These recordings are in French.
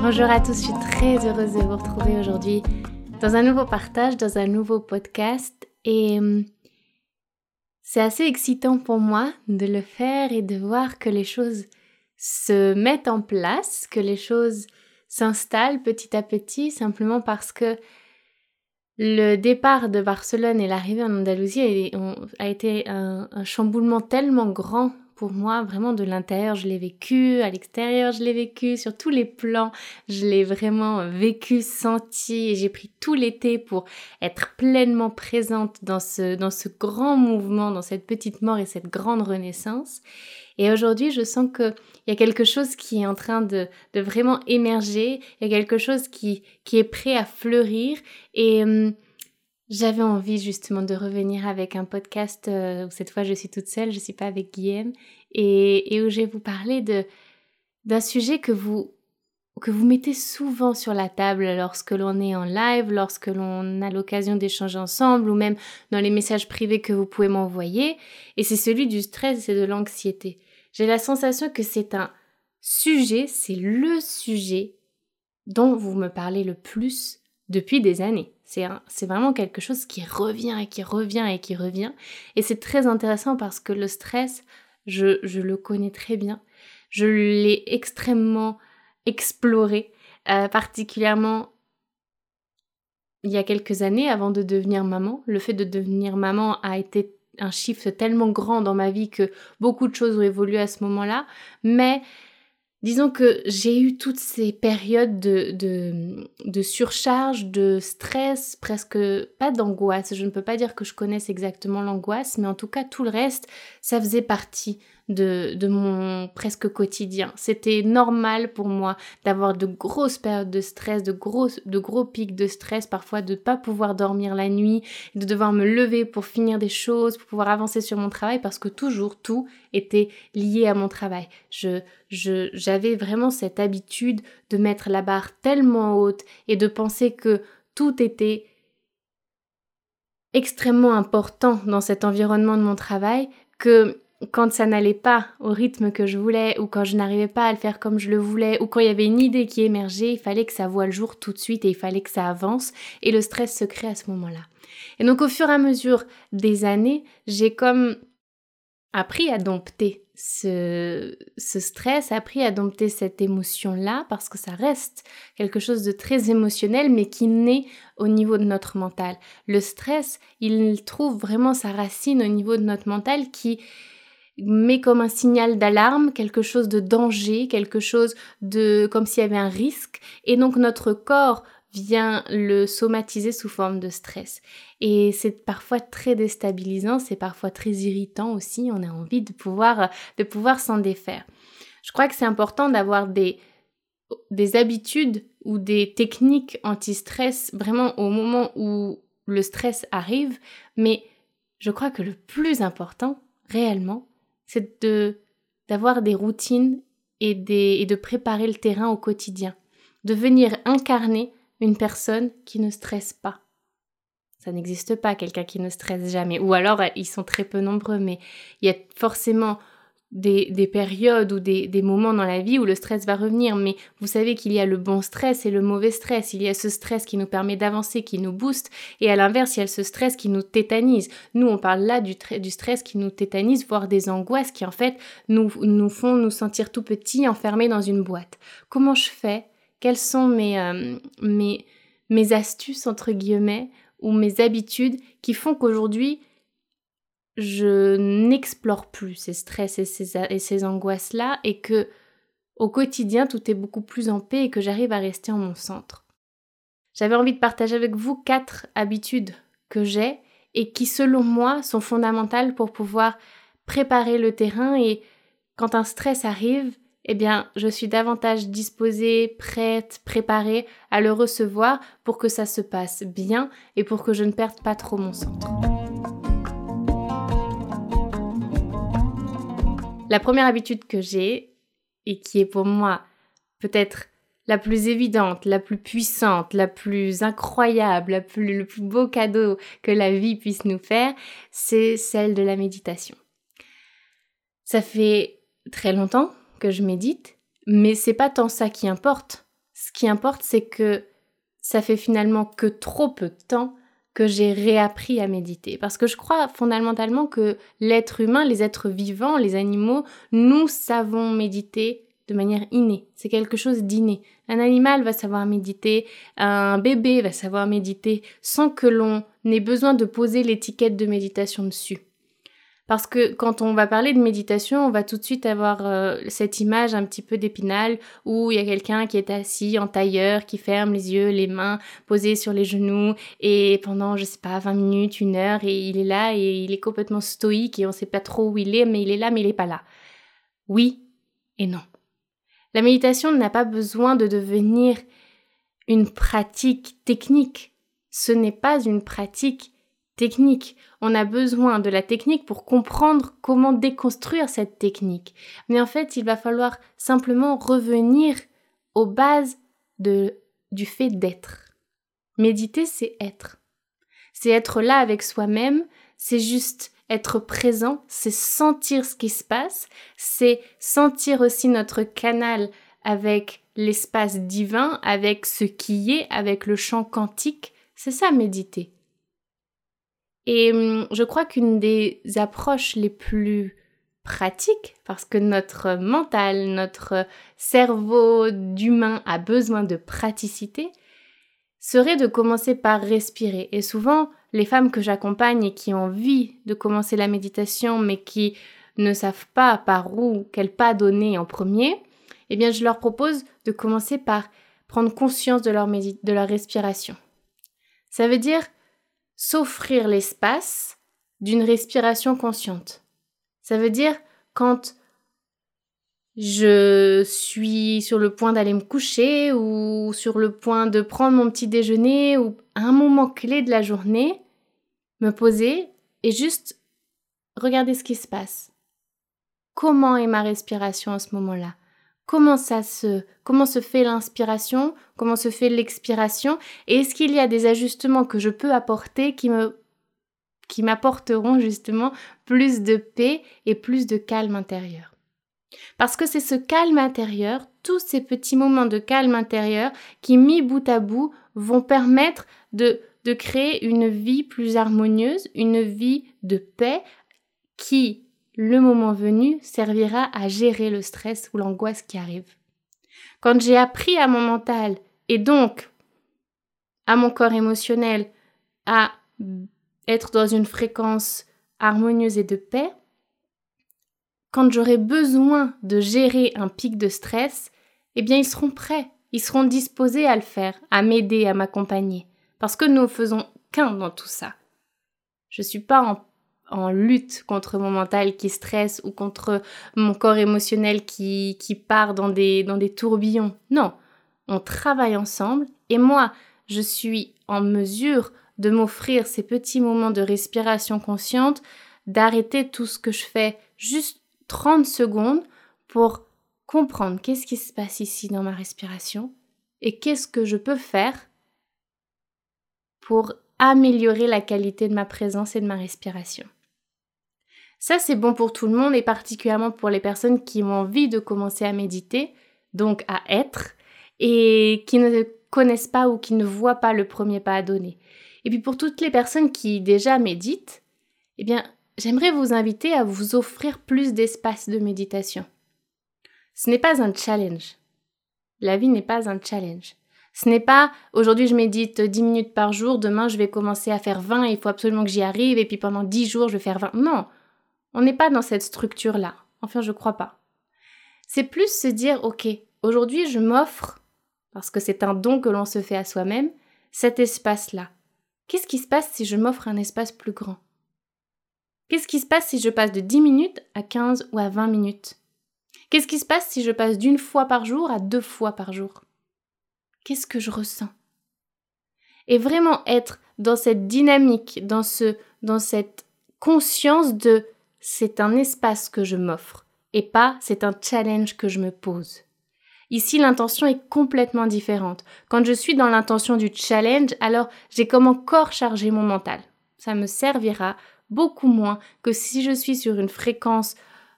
Bonjour à tous, je suis très heureuse de vous retrouver aujourd'hui dans un nouveau partage, dans un nouveau podcast. Et hum, c'est assez excitant pour moi de le faire et de voir que les choses se mettent en place, que les choses s'installent petit à petit, simplement parce que le départ de Barcelone et l'arrivée en Andalousie a, été un, un, chamboulement tellement grand pour moi, vraiment de l'intérieur, je l'ai vécu, à l'extérieur, je l'ai vécu, sur tous les plans, je l'ai vraiment vécu, senti, et j'ai pris tout l'été pour être pleinement présente dans ce, dans ce grand mouvement, dans cette petite mort et cette grande renaissance. Et aujourd'hui, je sens qu'il y a quelque chose qui est en train de, de vraiment émerger, il y a quelque chose qui, qui est prêt à fleurir, et... Hum, j'avais envie justement de revenir avec un podcast euh, où cette fois je suis toute seule, je ne suis pas avec Guillaume, et, où je vais vous parler de d'un sujet que vous que vous mettez souvent sur la table lorsque l'on est en live, lorsque l'on a l'occasion d'échanger ensemble ou même dans les messages privés que vous pouvez m'envoyer, et c'est celui du stress et de l'anxiété. J'ai la sensation que c'est un sujet, c'est le sujet dont vous me parlez le plus depuis des années. C'est vraiment quelque chose qui revient et qui revient et qui revient. Et c'est très intéressant parce que le stress, je, je le connais très bien. Je l'ai extrêmement exploré, euh, particulièrement il y a quelques années avant de devenir maman. Le fait de devenir maman a été un chiffre tellement grand dans ma vie que beaucoup de choses ont évolué à ce moment-là. Mais Disons que j'ai eu toutes ces périodes de, surcharge, de stress, presque pas d'angoisse. Je ne peux pas dire que je connaisse exactement l'angoisse, mais en tout cas tout le reste, ça faisait partie de, de mon presque quotidien. C'était normal pour moi d'avoir de grosses périodes de stress, de gros, de gros pics de stress, parfois de ne pas pouvoir dormir la nuit, de devoir me lever pour finir des choses, pour pouvoir avancer sur mon travail, parce que toujours tout était lié à mon travail. Je, je, j'avais vraiment cette habitude de mettre la barre tellement haute et de penser que tout était extrêmement important dans cet environnement de mon travail que quand ça n'allait pas au rythme que je voulais, ou quand je n'arrivais pas à le faire comme je le voulais, ou quand il y avait une idée qui émergeait, il fallait que ça voie le jour tout de suite et il fallait que ça avance, et le stress se crée à ce moment-là. Et donc au fur et à mesure des années, j'ai comme appris à dompter ce, ce stress, appris à dompter cette émotion-là, parce que ça reste quelque chose de très émotionnel, mais qui naît au niveau de notre mental. Le stress, il trouve vraiment sa racine au niveau de notre mental qui mais comme un signal d'alarme, quelque chose de danger, quelque chose de comme s'il y avait un risque et donc notre corps vient le somatiser sous forme de stress. Et c'est parfois très déstabilisant, c'est parfois très irritant aussi, on a envie de pouvoir de pouvoir s'en défaire. Je crois que c'est important d'avoir des des habitudes ou des techniques anti-stress vraiment au moment où le stress arrive, mais je crois que le plus important réellement, c'est de d'avoir des routines et, des, et de préparer le terrain au quotidien, de venir incarner une personne qui ne stresse pas. Ça n'existe pas, quelqu'un qui ne stresse jamais. Ou alors, ils sont très peu nombreux, mais il y a forcément des, périodes ou des, moments dans la vie où le stress va revenir, mais vous savez qu'il y a le bon stress et le mauvais stress. Il y a ce stress qui nous permet d'avancer, qui nous booste, et à l'inverse, il y a ce stress qui nous tétanise. Nous, on parle là du, du stress qui nous tétanise, voire des angoisses qui en fait nous, nous font nous sentir tout petits, enfermés dans une boîte. Comment je fais? Quelles sont mes, euh, mes, mes astuces, entre guillemets, ou mes habitudes qui font qu'aujourd'hui, je n'explore plus ces stress et ces, angoisses-là et que au quotidien tout est beaucoup plus en paix et que j'arrive à rester en mon centre. J'avais envie de partager avec vous quatre habitudes que j'ai et qui selon moi sont fondamentales pour pouvoir préparer le terrain et quand un stress arrive, eh bien, je suis davantage disposée, prête, préparée à le recevoir pour que ça se passe bien et pour que je ne perde pas trop mon centre. La première habitude que j'ai, et qui est pour moi peut-être la plus évidente, la plus puissante, la plus incroyable, la plus, le plus beau cadeau que la vie puisse nous faire, c'est celle de la méditation. Ça fait très longtemps que je médite, mais c'est pas tant ça qui importe. Ce qui importe, c'est que ça fait finalement que trop peu de temps j'ai réappris à méditer. Parce que je crois fondamentalement que l'être humain, les êtres vivants, les animaux, nous savons méditer de manière innée. C'est quelque chose d'inné. Un animal va savoir méditer, un bébé va savoir méditer sans que l'on ait besoin de poser l'étiquette de méditation dessus. Parce que quand on va parler de méditation, on va tout de suite avoir euh, cette image un petit peu d'épinal où il y a quelqu'un qui est assis en tailleur, qui ferme les yeux, les mains posées sur les genoux et pendant, je sais pas, 20 minutes, une heure et il est là et il est complètement stoïque et on sait pas trop où il est, mais il est là, mais il est pas là. Oui et non. La méditation n'a pas besoin de devenir une pratique technique. Ce n'est pas une pratique technique. On a besoin de la technique pour comprendre comment déconstruire cette technique. Mais en fait, il va falloir simplement revenir aux bases de, du fait d'être. Méditer, c'est être. C'est être là avec soi-même, c'est juste être présent, c'est sentir ce qui se passe, c'est sentir aussi notre canal avec l'espace divin, avec ce qui est, avec le champ quantique. C'est ça méditer. Et hum, je crois qu'une des approches les plus pratiques, parce que notre mental, notre cerveau d'humain a besoin de praticité, serait de commencer par respirer. Et souvent, les femmes que j'accompagne et qui ont envie de commencer la méditation, mais qui ne savent pas par où, quel pas donner en premier, eh bien, je leur propose de commencer par prendre conscience de leur, de leur respiration. Ça veut dire s'offrir l'espace d'une respiration consciente. Ça veut dire quand je suis sur le point d'aller me coucher ou sur le point de prendre mon petit déjeuner ou à un moment clé de la journée, me poser et juste regarder ce qui se passe. Comment est ma respiration à ce moment-là? Comment ça se comment se fait l'inspiration, comment se fait l'expiration et est-ce qu'il y a des ajustements que je peux apporter qui me qui m'apporteront justement plus de paix et plus de calme intérieur? Parce que c'est ce calme intérieur, tous ces petits moments de calme intérieur qui mis bout à bout vont permettre de de créer une vie plus harmonieuse, une vie de paix qui le moment venu, servira à gérer le stress ou l'angoisse qui arrive. Quand j'ai appris à mon mental et donc à mon corps émotionnel à être dans une fréquence harmonieuse et de paix, quand j'aurai besoin de gérer un pic de stress, eh bien ils seront prêts, ils seront disposés à le faire, à m'aider, à m'accompagner. Parce que nous faisons qu'un dans tout ça. Je ne suis pas en en lutte contre mon mental qui stresse ou contre mon corps émotionnel qui, qui part dans des, dans des tourbillons. Non, on travaille ensemble et moi, je suis en mesure de m'offrir ces petits moments de respiration consciente, d'arrêter tout ce que je fais juste 30 secondes pour comprendre qu'est-ce qui se passe ici dans ma respiration et qu'est-ce que je peux faire pour améliorer la qualité de ma présence et de ma respiration. Ça, c'est bon pour tout le monde et particulièrement pour les personnes qui ont envie de commencer à méditer, donc à être, et qui ne connaissent pas ou qui ne voient pas le premier pas à donner. Et puis pour toutes les personnes qui déjà méditent, eh bien, j'aimerais vous inviter à vous offrir plus d'espace de méditation. Ce n'est pas un challenge. La vie n'est pas un challenge. Ce n'est pas aujourd'hui je médite 10 minutes par jour, demain je vais commencer à faire 20 il faut absolument que j'y arrive et puis pendant 10 jours je vais faire 20. Non, on n'est pas dans cette structure-là. Enfin, je crois pas. C'est plus se dire, ok, aujourd'hui je m'offre, parce que c'est un don que l'on se fait à soi-même, cet espace-là. Qu'est-ce qui se passe si je m'offre un espace plus grand? Qu'est-ce qui se passe si je passe de 10 minutes à 15 ou à 20 minutes? Qu'est-ce qui se passe si je passe d'une fois par jour à deux fois par jour? Qu'est-ce que je ressens? Et vraiment être dans cette dynamique, dans, ce, dans cette conscience de c'est un espace que je m'offre et pas c'est un challenge que je me pose. Ici, l'intention est complètement différente. Quand je suis dans l'intention du challenge, alors j'ai comme encore chargé mon mental. Ça me servira beaucoup moins que si je suis sur une fréquence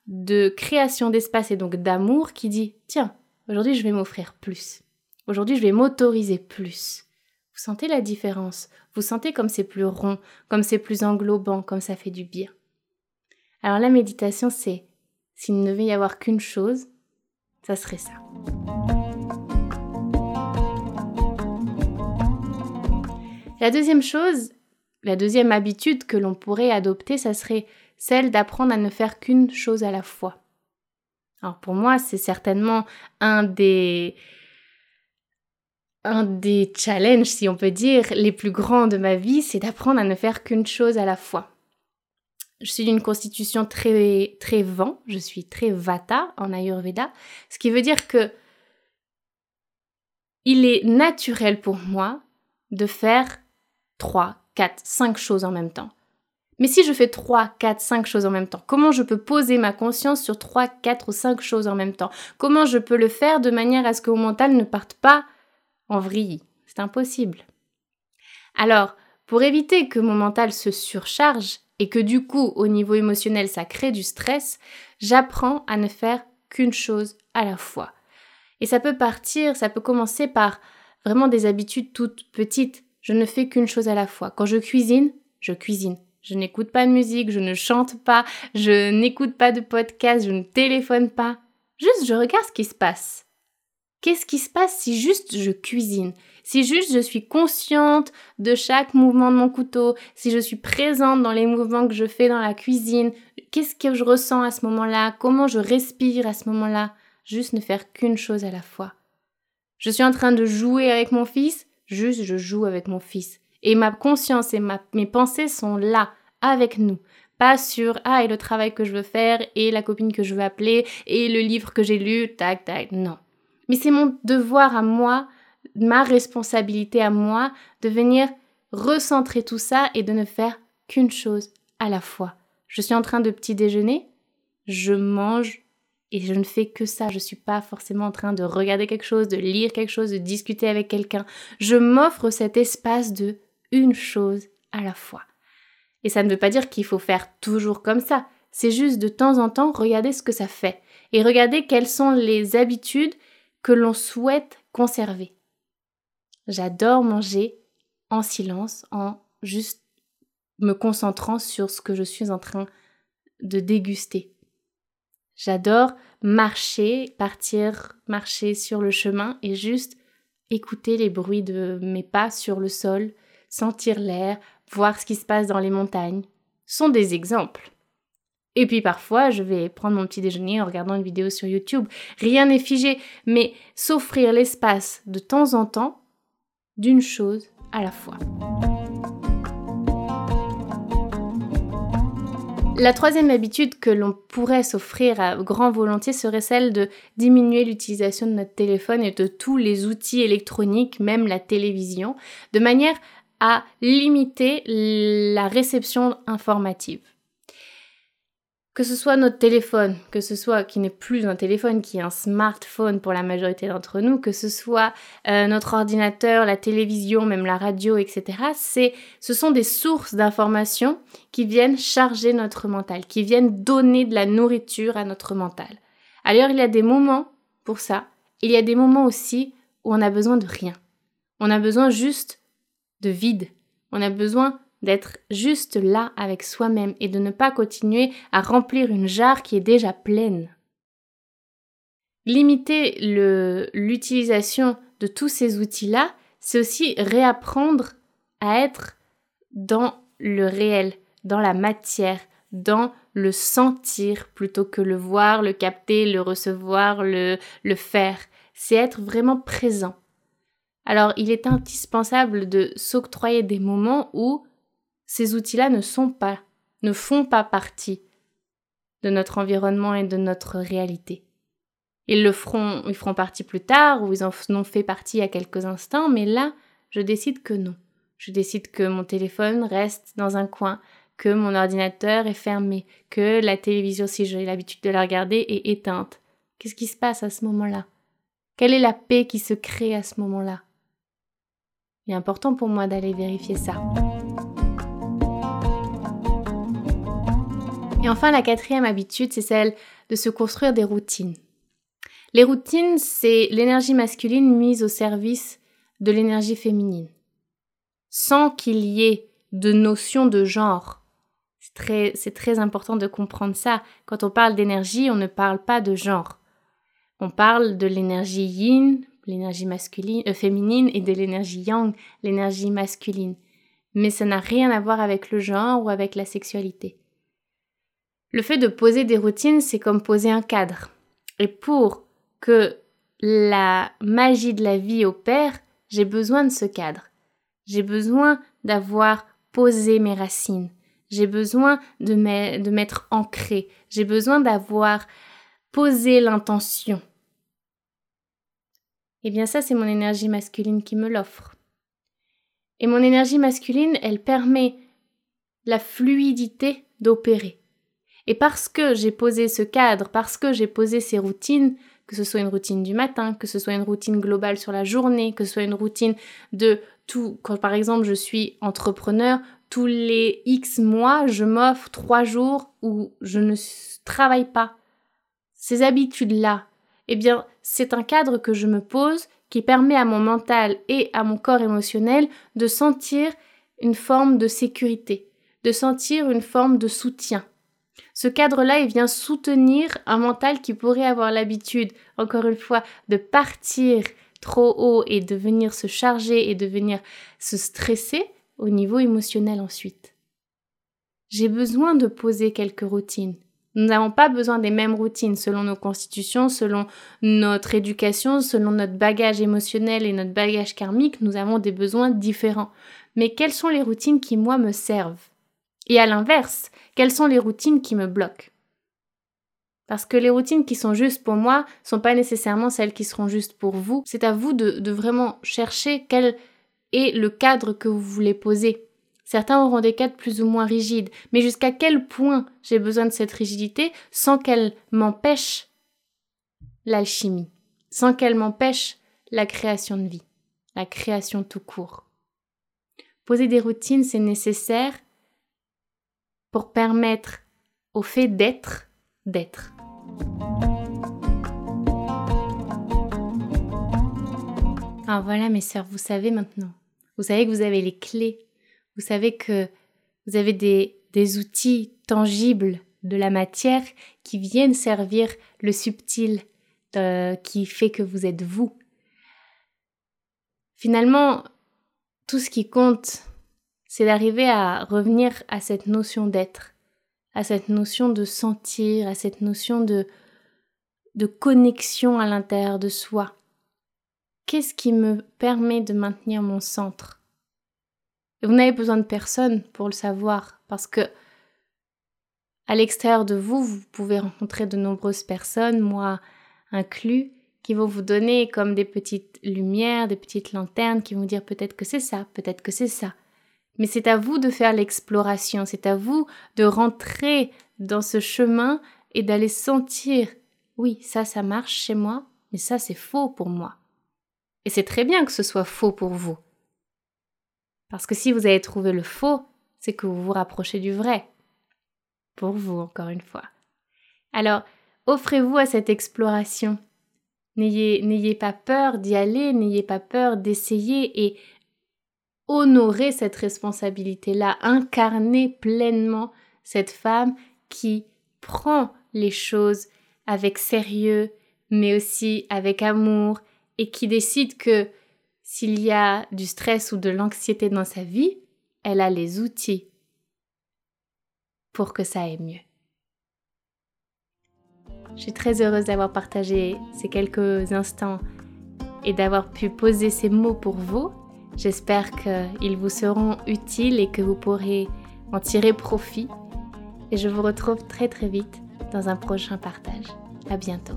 de création d'espace et donc d'amour qui dit tiens, aujourd'hui je vais m'offrir plus. Aujourd'hui, je vais m'autoriser plus. Vous sentez la différence? Vous sentez comme c'est plus rond, comme c'est plus englobant, comme ça fait du bien? Alors la méditation, c'est s'il ne devait y avoir qu'une chose, ça serait ça. La deuxième chose, la deuxième habitude que l'on pourrait adopter, ça serait celle d'apprendre à ne faire qu'une chose à la fois. Alors pour moi, c'est certainement un des un des challenges, si on peut dire, les plus grands de ma vie, c'est d'apprendre à ne faire qu'une chose à la fois. Je suis d'une constitution très très vent, je suis très vata en ayurveda, ce qui veut dire que il est naturel pour moi de faire 3, 4, 5 choses en même temps. Mais si je fais 3, 4, 5 choses en même temps, comment je peux poser ma conscience sur 3, 4 ou 5 choses en même temps? Comment je peux le faire de manière à ce que mon mental ne parte pas en vrille? C'est impossible. Alors, pour éviter que mon mental se surcharge et que du coup, au niveau émotionnel, ça crée du stress, j'apprends à ne faire qu'une chose à la fois. Et ça peut partir, ça peut commencer par vraiment des habitudes toutes petites. Je ne fais qu'une chose à la fois. Quand je cuisine, je cuisine. Je n'écoute pas de musique, je ne chante pas, je n'écoute pas de podcast, je ne téléphone pas. Juste, je regarde ce qui se passe. Qu'est-ce qui se passe si juste je cuisine? Si juste je suis consciente de chaque mouvement de mon couteau, si je suis présente dans les mouvements que je fais dans la cuisine, qu'est-ce que je ressens à ce moment-là? Comment je respire à ce moment-là? Juste ne faire qu'une chose à la fois. Je suis en train de jouer avec mon fils, juste je joue avec mon fils. Et ma conscience et mes pensées sont là, avec nous. Pas sur ah et le travail que je veux faire et la copine que je veux appeler et le livre que j'ai lu, tac tac. Non. Mais c'est mon devoir à moi, ma responsabilité à moi de venir recentrer tout ça et de ne faire qu'une chose à la fois. Je suis en train de petit déjeuner, je mange et je ne fais que ça. Je ne suis pas forcément en train de regarder quelque chose, de lire quelque chose, de discuter avec quelqu'un. Je m'offre cet espace de une chose à la fois. Et ça ne veut pas dire qu'il faut faire toujours comme ça. C'est juste de temps en temps regarder ce que ça fait et regarder quelles sont les habitudes que l'on souhaite conserver. J'adore manger en silence, en juste me concentrant sur ce que je suis en train de déguster. J'adore marcher, partir, marcher sur le chemin et juste écouter les bruits de mes pas sur le sol, sentir l'air, voir ce qui se passe dans les montagnes, sont des exemples. Et puis parfois, je vais prendre mon petit déjeuner en regardant une vidéo sur YouTube. Rien n'est figé, mais s'offrir l'espace de temps en temps d'une chose à la fois. La troisième habitude que l'on pourrait s'offrir à grand volontiers serait celle de diminuer l'utilisation de notre téléphone et de tous les outils électroniques, même la télévision, de manière à limiter la réception informative. Que ce soit notre téléphone, que ce soit qui n'est plus un téléphone, qui est un smartphone pour la majorité d'entre nous, que ce soit euh, notre ordinateur, la télévision, même la radio, etc., c'est, ce sont des sources d'informations qui viennent charger notre mental, qui viennent donner de la nourriture à notre mental. Alors il y a des moments pour ça, il y a des moments aussi où on a besoin de rien. On a besoin juste de vide. On a besoin d'être juste là avec soi-même et de ne pas continuer à remplir une jarre qui est déjà pleine. Limiter l'utilisation de tous ces outils-là, c'est aussi réapprendre à être dans le réel, dans la matière, dans le sentir plutôt que le voir, le capter, le recevoir, le, le faire. C'est être vraiment présent. Alors il est indispensable de s'octroyer des moments où ces outils-là ne sont pas, ne font pas partie de notre environnement et de notre réalité. Ils le feront, ils feront partie plus tard ou ils en ont fait partie à quelques instants, mais là, je décide que non. Je décide que mon téléphone reste dans un coin, que mon ordinateur est fermé, que la télévision, si j'ai l'habitude de la regarder, est éteinte. Qu'est-ce qui se passe à ce moment-là? Quelle est la paix qui se crée à ce moment-là? Il est important pour moi d'aller vérifier ça. Et enfin, la quatrième habitude, c'est celle de se construire des routines. Les routines, c'est l'énergie masculine mise au service de l'énergie féminine, sans qu'il y ait de notion de genre. C'est très, très important de comprendre ça. Quand on parle d'énergie, on ne parle pas de genre. On parle de l'énergie yin, l'énergie masculine, euh, féminine, et de l'énergie yang, l'énergie masculine. Mais ça n'a rien à voir avec le genre ou avec la sexualité. Le fait de poser des routines, c'est comme poser un cadre. Et pour que la magie de la vie opère, j'ai besoin de ce cadre. J'ai besoin d'avoir posé mes racines. J'ai besoin de m'être ancré. J'ai besoin d'avoir posé l'intention. Eh bien ça, c'est mon énergie masculine qui me l'offre. Et mon énergie masculine, elle permet la fluidité d'opérer. Et parce que j'ai posé ce cadre, parce que j'ai posé ces routines, que ce soit une routine du matin, que ce soit une routine globale sur la journée, que ce soit une routine de tout, quand par exemple je suis entrepreneur, tous les X mois, je m'offre trois jours où je ne travaille pas. Ces habitudes-là, eh bien, c'est un cadre que je me pose qui permet à mon mental et à mon corps émotionnel de sentir une forme de sécurité, de sentir une forme de soutien. Ce cadre-là, il vient soutenir un mental qui pourrait avoir l'habitude, encore une fois, de partir trop haut et de venir se charger et de venir se stresser au niveau émotionnel ensuite. J'ai besoin de poser quelques routines. Nous n'avons pas besoin des mêmes routines selon nos constitutions, selon notre éducation, selon notre bagage émotionnel et notre bagage karmique, nous avons des besoins différents. Mais quelles sont les routines qui, moi, me servent? Et à l'inverse, quelles sont les routines qui me bloquent? Parce que les routines qui sont justes pour moi sont pas nécessairement celles qui seront justes pour vous. C'est à vous de, de, vraiment chercher quel est le cadre que vous voulez poser. Certains auront des cadres plus ou moins rigides, mais jusqu'à quel point j'ai besoin de cette rigidité sans qu'elle m'empêche l'alchimie, sans qu'elle m'empêche la création de vie, la création tout court. Poser des routines, c'est nécessaire pour permettre au fait d'être, d'être. Alors voilà mes sœurs, vous savez maintenant. Vous savez que vous avez les clés vous savez que vous avez des, des outils tangibles de la matière qui viennent servir le subtil euh, qui fait que vous êtes vous. Finalement, tout ce qui compte, c'est d'arriver à revenir à cette notion d'être, à cette notion de sentir, à cette notion de, de connexion à l'intérieur de soi. Qu'est-ce qui me permet de maintenir mon centre? Et vous n'avez besoin de personne pour le savoir, parce que à l'extérieur de vous, vous pouvez rencontrer de nombreuses personnes, moi inclus, qui vont vous donner comme des petites lumières, des petites lanternes, qui vont dire peut-être que c'est ça, peut-être que c'est ça. Mais c'est à vous de faire l'exploration, c'est à vous de rentrer dans ce chemin et d'aller sentir, oui, ça, ça marche chez moi, mais ça, c'est faux pour moi. Et c'est très bien que ce soit faux pour vous. Parce que si vous avez trouvé le faux, c'est que vous vous rapprochez du vrai. Pour vous, encore une fois. Alors, offrez-vous à cette exploration. N'ayez, pas peur d'y aller, n'ayez pas peur d'essayer et honorer cette responsabilité-là, incarner pleinement cette femme qui prend les choses avec sérieux, mais aussi avec amour, et qui décide que s'il y a du stress ou de l'anxiété dans sa vie, elle a les outils pour que ça aille mieux. Je suis très heureuse d'avoir partagé ces quelques instants et d'avoir pu poser ces mots pour vous. J'espère qu'ils vous seront utiles et que vous pourrez en tirer profit. Et je vous retrouve très très vite dans un prochain partage. À bientôt.